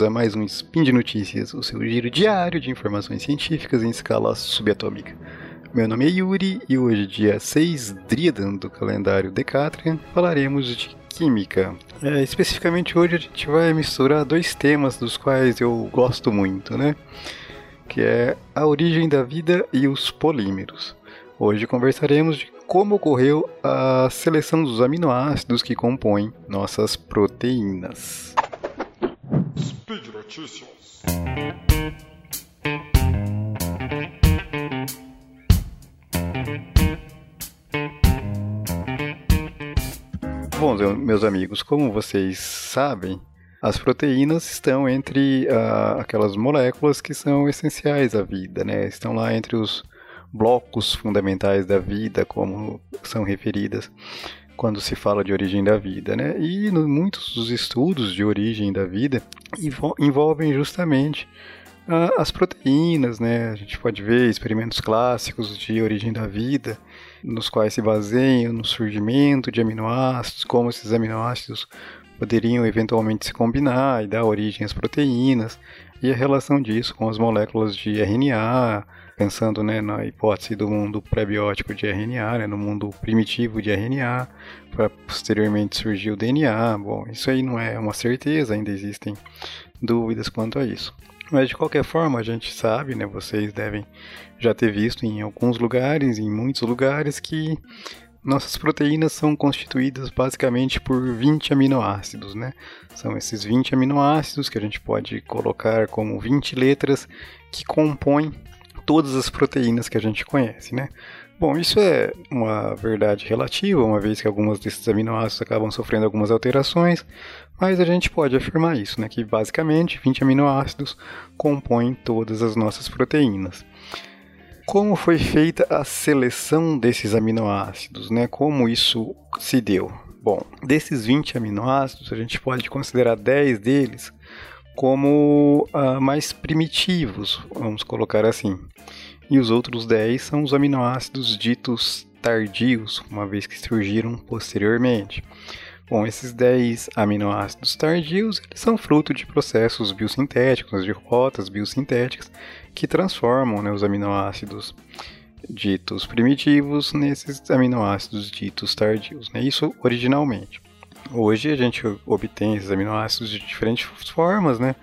bem-vindos a mais um Spin de Notícias, o seu giro diário de informações científicas em escala subatômica. Meu nome é Yuri e hoje, dia 6 Driadan do calendário Decatrian, falaremos de química. É, especificamente hoje a gente vai misturar dois temas dos quais eu gosto muito, né? Que é a origem da vida e os polímeros. Hoje conversaremos de como ocorreu a seleção dos aminoácidos que compõem nossas proteínas. Speed Notícias. Bom, meus amigos, como vocês sabem, as proteínas estão entre uh, aquelas moléculas que são essenciais à vida, né? Estão lá entre os blocos fundamentais da vida, como são referidas quando se fala de origem da vida, né? E no, muitos dos estudos de origem da vida envolvem justamente uh, as proteínas, né? A gente pode ver experimentos clássicos de origem da vida, nos quais se baseiam no surgimento de aminoácidos, como esses aminoácidos poderiam eventualmente se combinar e dar origem às proteínas, e a relação disso com as moléculas de RNA, pensando né, na hipótese do mundo pré-biótico de RNA, né, no mundo primitivo de RNA, para posteriormente surgir o DNA. Bom, isso aí não é uma certeza, ainda existem dúvidas quanto a isso. Mas de qualquer forma, a gente sabe, né, vocês devem já ter visto em alguns lugares, em muitos lugares, que nossas proteínas são constituídas basicamente por 20 aminoácidos, né? São esses 20 aminoácidos que a gente pode colocar como 20 letras que compõem todas as proteínas que a gente conhece, né? Bom, isso é uma verdade relativa, uma vez que algumas desses aminoácidos acabam sofrendo algumas alterações, mas a gente pode afirmar isso, né? Que basicamente 20 aminoácidos compõem todas as nossas proteínas. Como foi feita a seleção desses aminoácidos, né? Como isso se deu? Bom, desses 20 aminoácidos, a gente pode considerar 10 deles como uh, mais primitivos, vamos colocar assim. E os outros 10 são os aminoácidos ditos tardios, uma vez que surgiram posteriormente. Bom, esses 10 aminoácidos tardios são fruto de processos biosintéticos, de rotas biosintéticas, que transformam né, os aminoácidos ditos primitivos nesses aminoácidos ditos tardios. Né? Isso originalmente. Hoje a gente obtém esses aminoácidos de diferentes formas, né?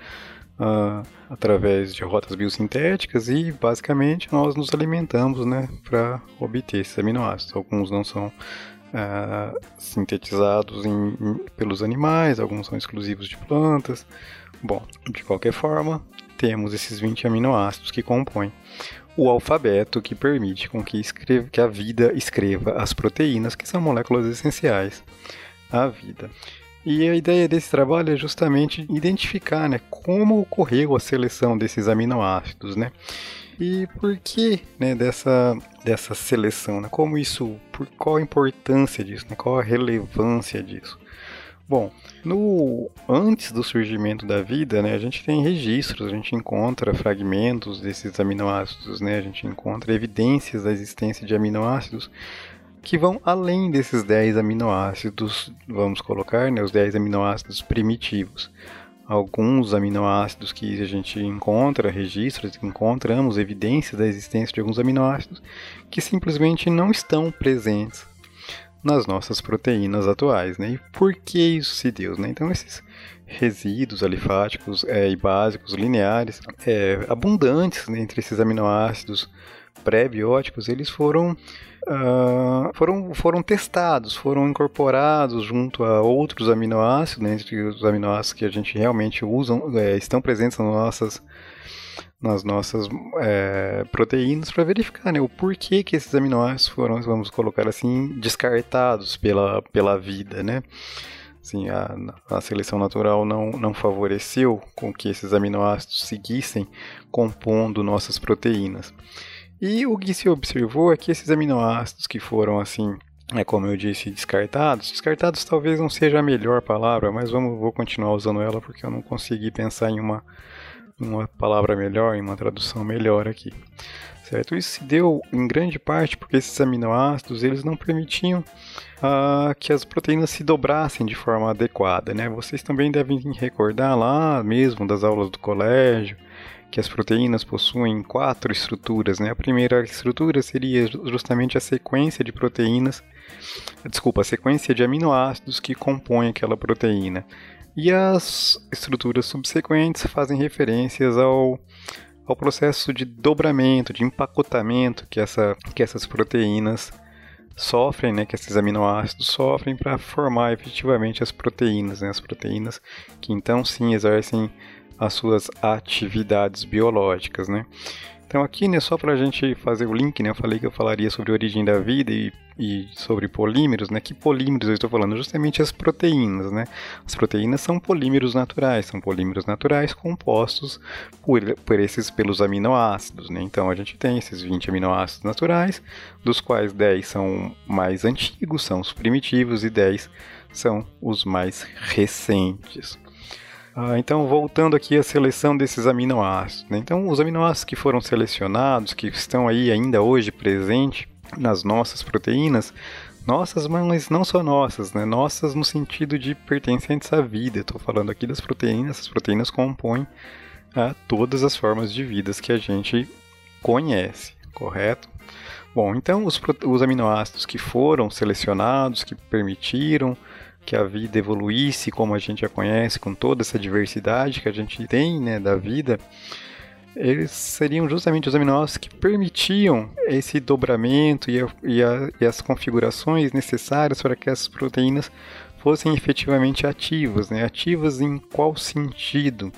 Uh, através de rotas biosintéticas e basicamente nós nos alimentamos, né, para obter esses aminoácidos. Alguns não são uh, sintetizados em, em, pelos animais, alguns são exclusivos de plantas. Bom, de qualquer forma, temos esses 20 aminoácidos que compõem o alfabeto que permite com que, escreva, que a vida escreva as proteínas, que são moléculas essenciais a vida. E a ideia desse trabalho é justamente identificar né, como ocorreu a seleção desses aminoácidos, né? E por que né, dessa, dessa seleção? Né? Como isso, por qual a importância disso? Né? Qual a relevância disso? Bom, no antes do surgimento da vida, né, a gente tem registros, a gente encontra fragmentos desses aminoácidos, né, a gente encontra evidências da existência de aminoácidos que vão além desses 10 aminoácidos, vamos colocar, né, os 10 aminoácidos primitivos. Alguns aminoácidos que a gente encontra, registros, encontramos evidências da existência de alguns aminoácidos que simplesmente não estão presentes nas nossas proteínas atuais. Né? E por que isso se deu? Né? Então, esses resíduos alifáticos é, e básicos lineares é, abundantes né, entre esses aminoácidos pré-bióticos, eles foram uh, foram, foram testados, foram incorporados junto a outros aminoácidos, né, entre os aminoácidos que a gente realmente usa, é, estão presentes nas nossas, nas nossas é, proteínas para verificar né, o porquê que esses aminoácidos foram, vamos colocar assim, descartados pela, pela vida, né? Assim, a, a, seleção natural não, não favoreceu com que esses aminoácidos seguissem compondo nossas proteínas. E o que se observou é que esses aminoácidos que foram assim, é como eu disse, descartados, descartados talvez não seja a melhor palavra, mas vamos, vou continuar usando ela porque eu não consegui pensar em uma uma palavra melhor, em uma tradução melhor aqui. Certo? Isso se deu em grande parte porque esses aminoácidos eles não permitiam uh, que as proteínas se dobrassem de forma adequada. Né? Vocês também devem recordar lá mesmo das aulas do colégio que as proteínas possuem quatro estruturas. Né? A primeira estrutura seria justamente a sequência de proteínas, desculpa, a sequência de aminoácidos que compõem aquela proteína. E as estruturas subsequentes fazem referências ao ao processo de dobramento, de empacotamento que, essa, que essas proteínas sofrem, né, que esses aminoácidos sofrem para formar efetivamente as proteínas, né, as proteínas que então sim exercem as suas atividades biológicas, né. Então aqui, né, só para a gente fazer o link, né, eu falei que eu falaria sobre a origem da vida e, e sobre polímeros, né, que polímeros eu estou falando? Justamente as proteínas, né. As proteínas são polímeros naturais, são polímeros naturais compostos por, por esses, pelos aminoácidos, né. Então a gente tem esses 20 aminoácidos naturais, dos quais 10 são mais antigos, são os primitivos, e 10 são os mais recentes. Ah, então, voltando aqui à seleção desses aminoácidos. Né? Então, os aminoácidos que foram selecionados, que estão aí ainda hoje presentes nas nossas proteínas, nossas, mas não só nossas, né? Nossas no sentido de pertencentes à vida. Estou falando aqui das proteínas. As proteínas compõem ah, todas as formas de vidas que a gente conhece, correto? Bom, então os, os aminoácidos que foram selecionados, que permitiram que a vida evoluísse como a gente a conhece, com toda essa diversidade que a gente tem né, da vida, eles seriam justamente os aminoácidos que permitiam esse dobramento e, a, e, a, e as configurações necessárias para que essas proteínas fossem efetivamente ativas, né? Ativas em qual sentido?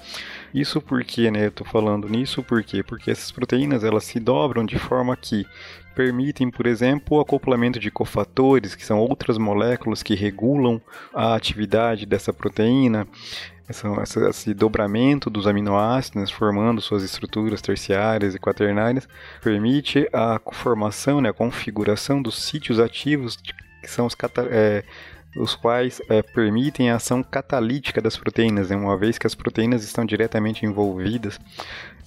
Isso porque, né? Eu estou falando nisso porque porque essas proteínas elas se dobram de forma que permitem, por exemplo, o acoplamento de cofatores, que são outras moléculas que regulam a atividade dessa proteína, esse dobramento dos aminoácidos, formando suas estruturas terciárias e quaternárias, permite a formação, né, a configuração dos sítios ativos, que são os, é, os quais é, permitem a ação catalítica das proteínas, né, uma vez que as proteínas estão diretamente envolvidas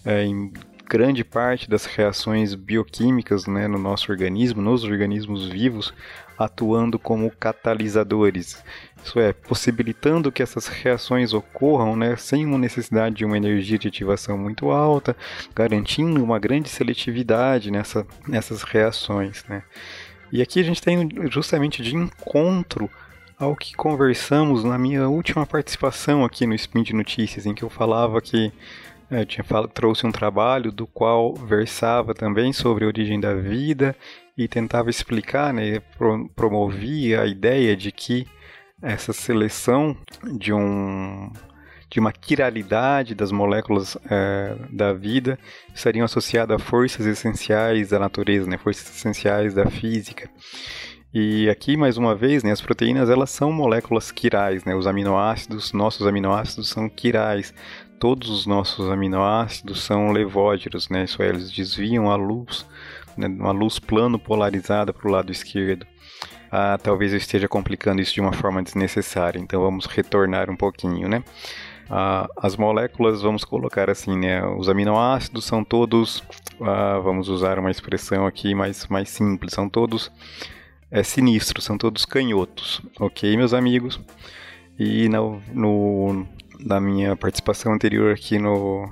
é, em grande parte das reações bioquímicas né, no nosso organismo, nos organismos vivos, atuando como catalisadores. Isso é, possibilitando que essas reações ocorram né, sem uma necessidade de uma energia de ativação muito alta, garantindo uma grande seletividade nessa, nessas reações. Né. E aqui a gente tem justamente de encontro ao que conversamos na minha última participação aqui no Spin de Notícias, em que eu falava que é, eu tinha falado, trouxe um trabalho do qual versava também sobre a origem da vida e tentava explicar, né, pro, promovia a ideia de que essa seleção de um de uma quiralidade das moléculas é, da vida estariam associadas a forças essenciais da natureza, né, forças essenciais da física. E aqui, mais uma vez, né, as proteínas elas são moléculas quirais, né, os aminoácidos, nossos aminoácidos são quirais, todos os nossos aminoácidos são levógeros, né? Isso é, eles desviam a luz, né? uma luz plano polarizada para o lado esquerdo. Ah, talvez eu esteja complicando isso de uma forma desnecessária, então vamos retornar um pouquinho, né? Ah, as moléculas, vamos colocar assim, né? Os aminoácidos são todos, ah, vamos usar uma expressão aqui mais, mais simples, são todos é, sinistros, são todos canhotos, ok, meus amigos? E no, no, na minha participação anterior aqui no,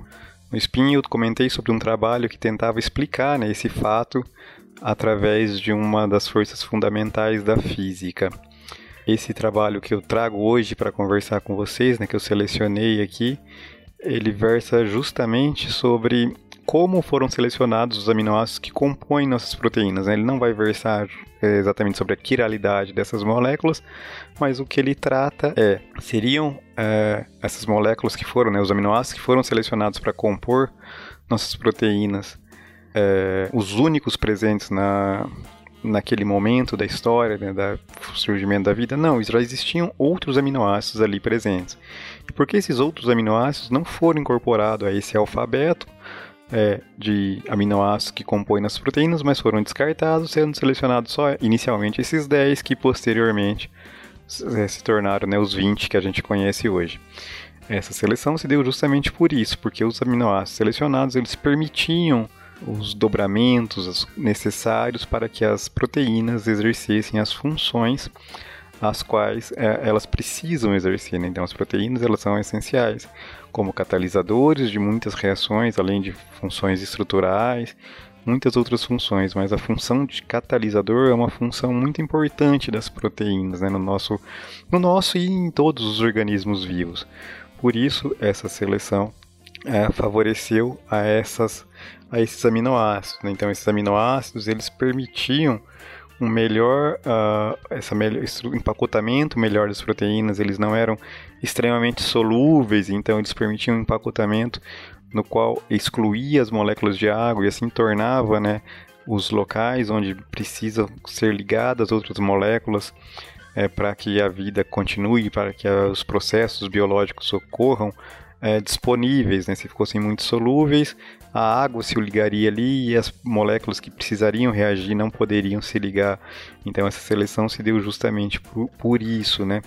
no Spin, eu comentei sobre um trabalho que tentava explicar né, esse fato através de uma das forças fundamentais da física. Esse trabalho que eu trago hoje para conversar com vocês, né, que eu selecionei aqui, ele versa justamente sobre como foram selecionados os aminoácidos que compõem nossas proteínas. Né? Ele não vai versar é, exatamente sobre a quiralidade dessas moléculas, mas o que ele trata é seriam é, essas moléculas que foram, né, os aminoácidos que foram selecionados para compor nossas proteínas, é, os únicos presentes na, naquele momento da história, né, do surgimento da vida. Não, já existiam outros aminoácidos ali presentes. E por que esses outros aminoácidos não foram incorporados a esse alfabeto, é, de aminoácidos que compõem as proteínas, mas foram descartados, sendo selecionados só inicialmente esses 10 que posteriormente é, se tornaram né, os 20 que a gente conhece hoje. Essa seleção se deu justamente por isso, porque os aminoácidos selecionados eles permitiam os dobramentos necessários para que as proteínas exercessem as funções as quais é, elas precisam exercer. Né? Então, as proteínas elas são essenciais como catalisadores de muitas reações, além de funções estruturais, muitas outras funções, mas a função de catalisador é uma função muito importante das proteínas né? no, nosso, no nosso e em todos os organismos vivos. Por isso, essa seleção é, favoreceu a, essas, a esses aminoácidos. Né? Então, esses aminoácidos eles permitiam um melhor, uh, essa melhor empacotamento melhor das proteínas, eles não eram extremamente solúveis, então eles permitiam um empacotamento no qual excluía as moléculas de água e assim tornava, né, os locais onde precisam ser ligadas outras moléculas é, para que a vida continue, para que os processos biológicos ocorram é, disponíveis, né? Se fossem muito solúveis, a água se ligaria ali e as moléculas que precisariam reagir não poderiam se ligar. Então essa seleção se deu justamente por, por isso, né?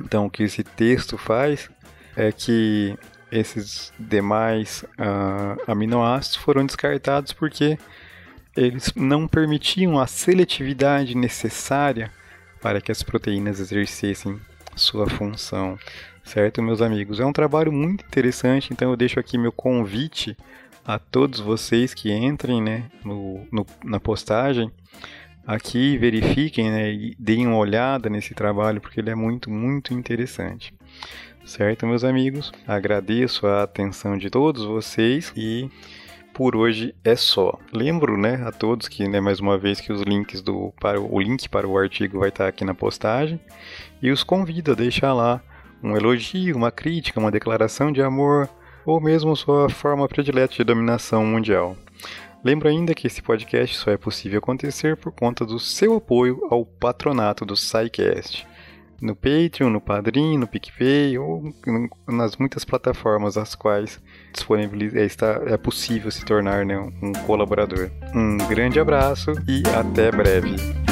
Então o que esse texto faz é que esses demais uh, aminoácidos foram descartados porque eles não permitiam a seletividade necessária para que as proteínas exercessem sua função. Certo, meus amigos? É um trabalho muito interessante, então eu deixo aqui meu convite a todos vocês que entrem né, no, no na postagem aqui, verifiquem né, e deem uma olhada nesse trabalho, porque ele é muito, muito interessante. Certo, meus amigos? Agradeço a atenção de todos vocês e por hoje é só. Lembro, né, a todos que, né, mais uma vez que os links do para o link para o artigo vai estar aqui na postagem e os convido a deixar lá um elogio, uma crítica, uma declaração de amor ou mesmo sua forma predileta de dominação mundial. Lembro ainda que esse podcast só é possível acontecer por conta do seu apoio ao patronato do SciCast. No Patreon, no Padrim, no PicPay ou nas muitas plataformas às quais é, é possível se tornar né, um colaborador. Um grande abraço e até breve.